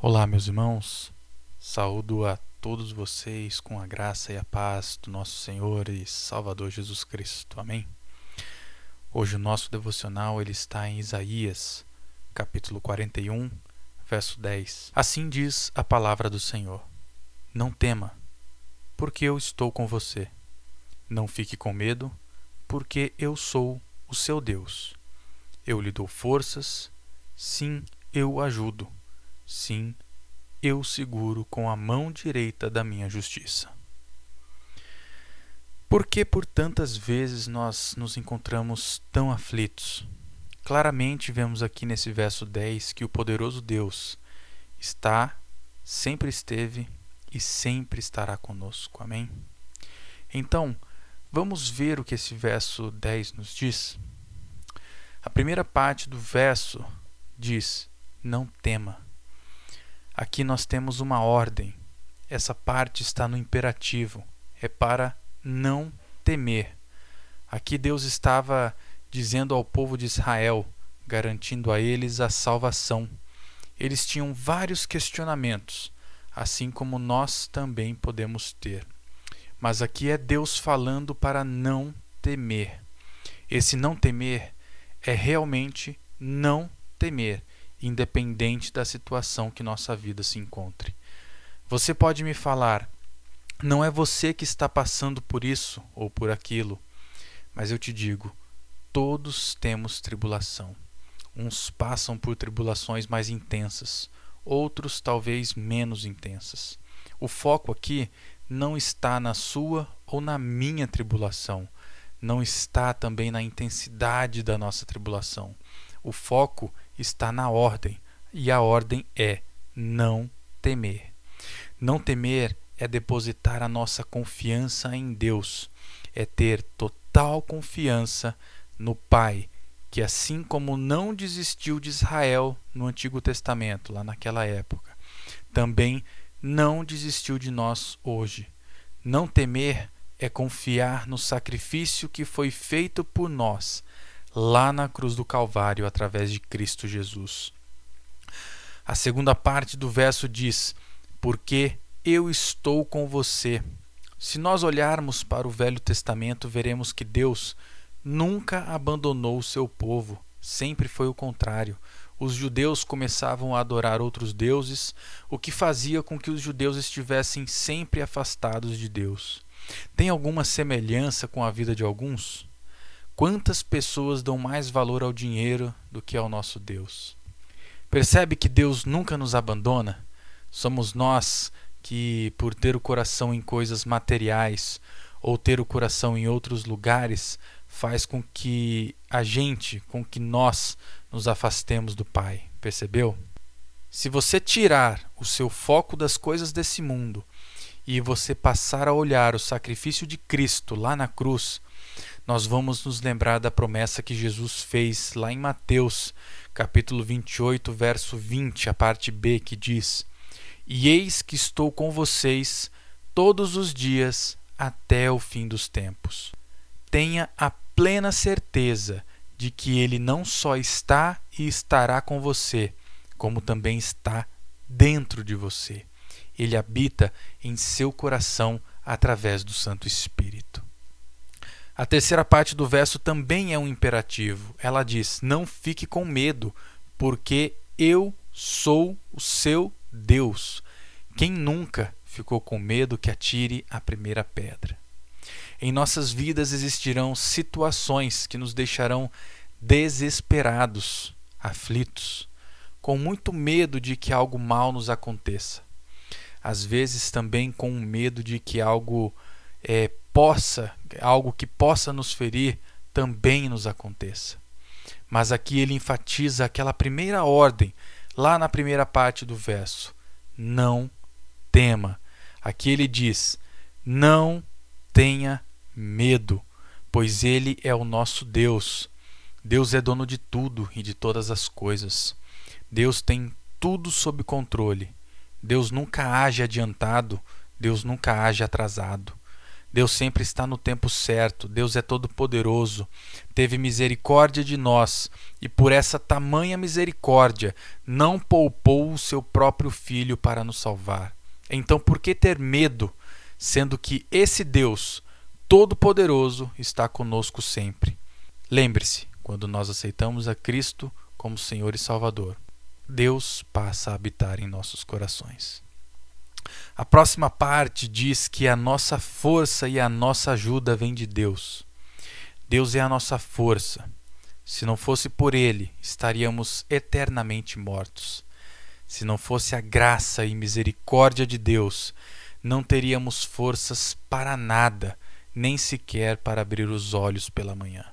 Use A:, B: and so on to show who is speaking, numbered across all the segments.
A: Olá, meus irmãos. Saúdo a todos vocês com a graça e a paz do nosso Senhor e Salvador Jesus Cristo. Amém. Hoje o nosso devocional ele está em Isaías, capítulo 41, verso 10. Assim diz a palavra do Senhor: Não tema, porque eu estou com você. Não fique com medo, porque eu sou o seu Deus. Eu lhe dou forças, sim, eu o ajudo Sim, eu seguro com a mão direita da minha justiça. Por que por tantas vezes nós nos encontramos tão aflitos? Claramente vemos aqui nesse verso 10 que o poderoso Deus está, sempre esteve e sempre estará conosco. Amém? Então, vamos ver o que esse verso 10 nos diz. A primeira parte do verso diz: Não tema. Aqui nós temos uma ordem. Essa parte está no imperativo. É para não temer. Aqui Deus estava dizendo ao povo de Israel, garantindo a eles a salvação. Eles tinham vários questionamentos, assim como nós também podemos ter. Mas aqui é Deus falando para não temer. Esse não temer é realmente não temer independente da situação que nossa vida se encontre. Você pode me falar, não é você que está passando por isso ou por aquilo, mas eu te digo, todos temos tribulação. Uns passam por tribulações mais intensas, outros talvez menos intensas. O foco aqui não está na sua ou na minha tribulação, não está também na intensidade da nossa tribulação. O foco está na ordem, e a ordem é não temer. Não temer é depositar a nossa confiança em Deus, é ter total confiança no Pai, que assim como não desistiu de Israel no Antigo Testamento, lá naquela época, também não desistiu de nós hoje. Não temer é confiar no sacrifício que foi feito por nós lá na cruz do Calvário através de Cristo Jesus. A segunda parte do verso diz: Porque eu estou com você. Se nós olharmos para o Velho Testamento, veremos que Deus nunca abandonou o seu povo, sempre foi o contrário. Os judeus começavam a adorar outros deuses, o que fazia com que os judeus estivessem sempre afastados de Deus. Tem alguma semelhança com a vida de alguns? Quantas pessoas dão mais valor ao dinheiro do que ao nosso Deus? Percebe que Deus nunca nos abandona? Somos nós que, por ter o coração em coisas materiais ou ter o coração em outros lugares, faz com que a gente, com que nós nos afastemos do Pai. Percebeu? Se você tirar o seu foco das coisas desse mundo e você passar a olhar o sacrifício de Cristo lá na cruz, nós vamos nos lembrar da promessa que Jesus fez lá em Mateus, capítulo 28, verso 20, a parte B, que diz: E eis que estou com vocês todos os dias até o fim dos tempos. Tenha a plena certeza de que Ele não só está e estará com você, como também está dentro de você. Ele habita em seu coração através do Santo Espírito. A terceira parte do verso também é um imperativo. Ela diz: Não fique com medo, porque eu sou o seu Deus. Quem nunca ficou com medo que atire a primeira pedra? Em nossas vidas existirão situações que nos deixarão desesperados, aflitos, com muito medo de que algo mal nos aconteça. Às vezes também com medo de que algo é, possa, algo que possa nos ferir, também nos aconteça. Mas aqui ele enfatiza aquela primeira ordem, lá na primeira parte do verso: não tema. Aqui ele diz: não tenha medo, pois ele é o nosso Deus. Deus é dono de tudo e de todas as coisas. Deus tem tudo sob controle. Deus nunca age adiantado, Deus nunca age atrasado. Deus sempre está no tempo certo, Deus é todo-poderoso, teve misericórdia de nós e, por essa tamanha misericórdia, não poupou o seu próprio filho para nos salvar. Então, por que ter medo, sendo que esse Deus todo-poderoso está conosco sempre? Lembre-se, quando nós aceitamos a Cristo como Senhor e Salvador, Deus passa a habitar em nossos corações. A próxima parte diz que a nossa força e a nossa ajuda vem de Deus. Deus é a nossa força. Se não fosse por Ele, estaríamos eternamente mortos. Se não fosse a graça e misericórdia de Deus, não teríamos forças para nada, nem sequer para abrir os olhos pela manhã.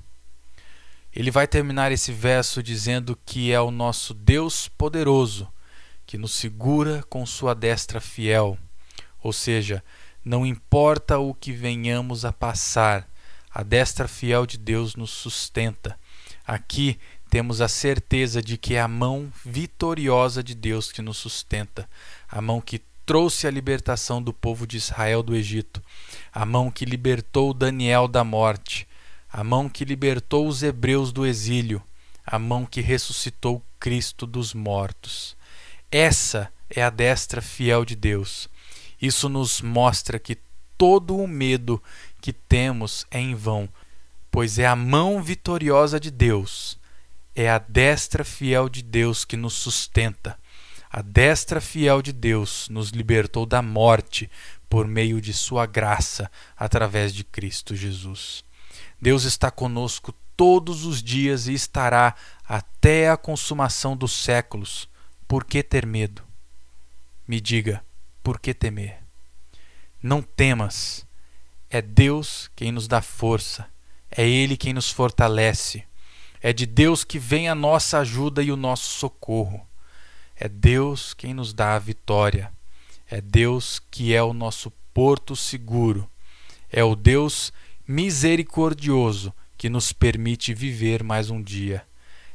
A: Ele vai terminar esse verso dizendo que é o nosso Deus poderoso que nos segura com sua destra fiel. Ou seja, não importa o que venhamos a passar, a destra fiel de Deus nos sustenta. Aqui temos a certeza de que é a mão vitoriosa de Deus que nos sustenta, a mão que trouxe a libertação do povo de Israel do Egito, a mão que libertou Daniel da morte, a mão que libertou os hebreus do exílio, a mão que ressuscitou Cristo dos mortos. Essa é a destra fiel de Deus. Isso nos mostra que todo o medo que temos é em vão, pois é a mão vitoriosa de Deus, é a destra fiel de Deus que nos sustenta. A destra fiel de Deus nos libertou da morte por meio de Sua graça, através de Cristo Jesus. Deus está conosco todos os dias e estará até a consumação dos séculos. Por que ter medo? Me diga, por que temer? Não temas. É Deus quem nos dá força. É Ele quem nos fortalece. É de Deus que vem a nossa ajuda e o nosso socorro. É Deus quem nos dá a vitória. É Deus que é o nosso porto seguro. É o Deus misericordioso que nos permite viver mais um dia.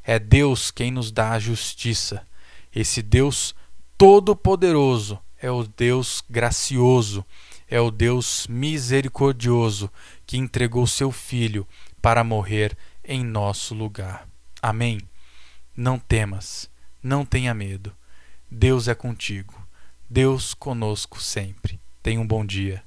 A: É Deus quem nos dá a justiça. Esse Deus todo-poderoso é o Deus gracioso, é o Deus misericordioso que entregou seu Filho para morrer em nosso lugar. Amém. Não temas, não tenha medo. Deus é contigo. Deus conosco sempre. Tenha um bom dia.